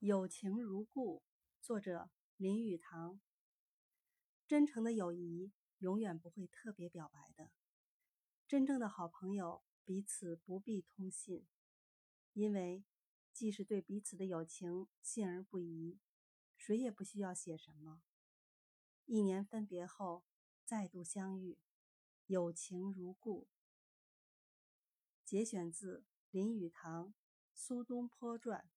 友情如故作者林语堂。真诚的友谊永远不会特别表白的真正的好朋友彼此不必通信因为即使对彼此的友情信而不疑谁也不需要写什么。一年分别后再度相遇友情如故。节选自林语堂苏东坡传。